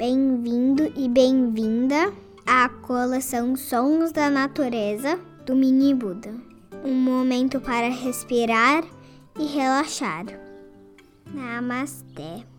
Bem-vindo e bem-vinda à coleção Sons da Natureza do Mini Buda. Um momento para respirar e relaxar. Namastê.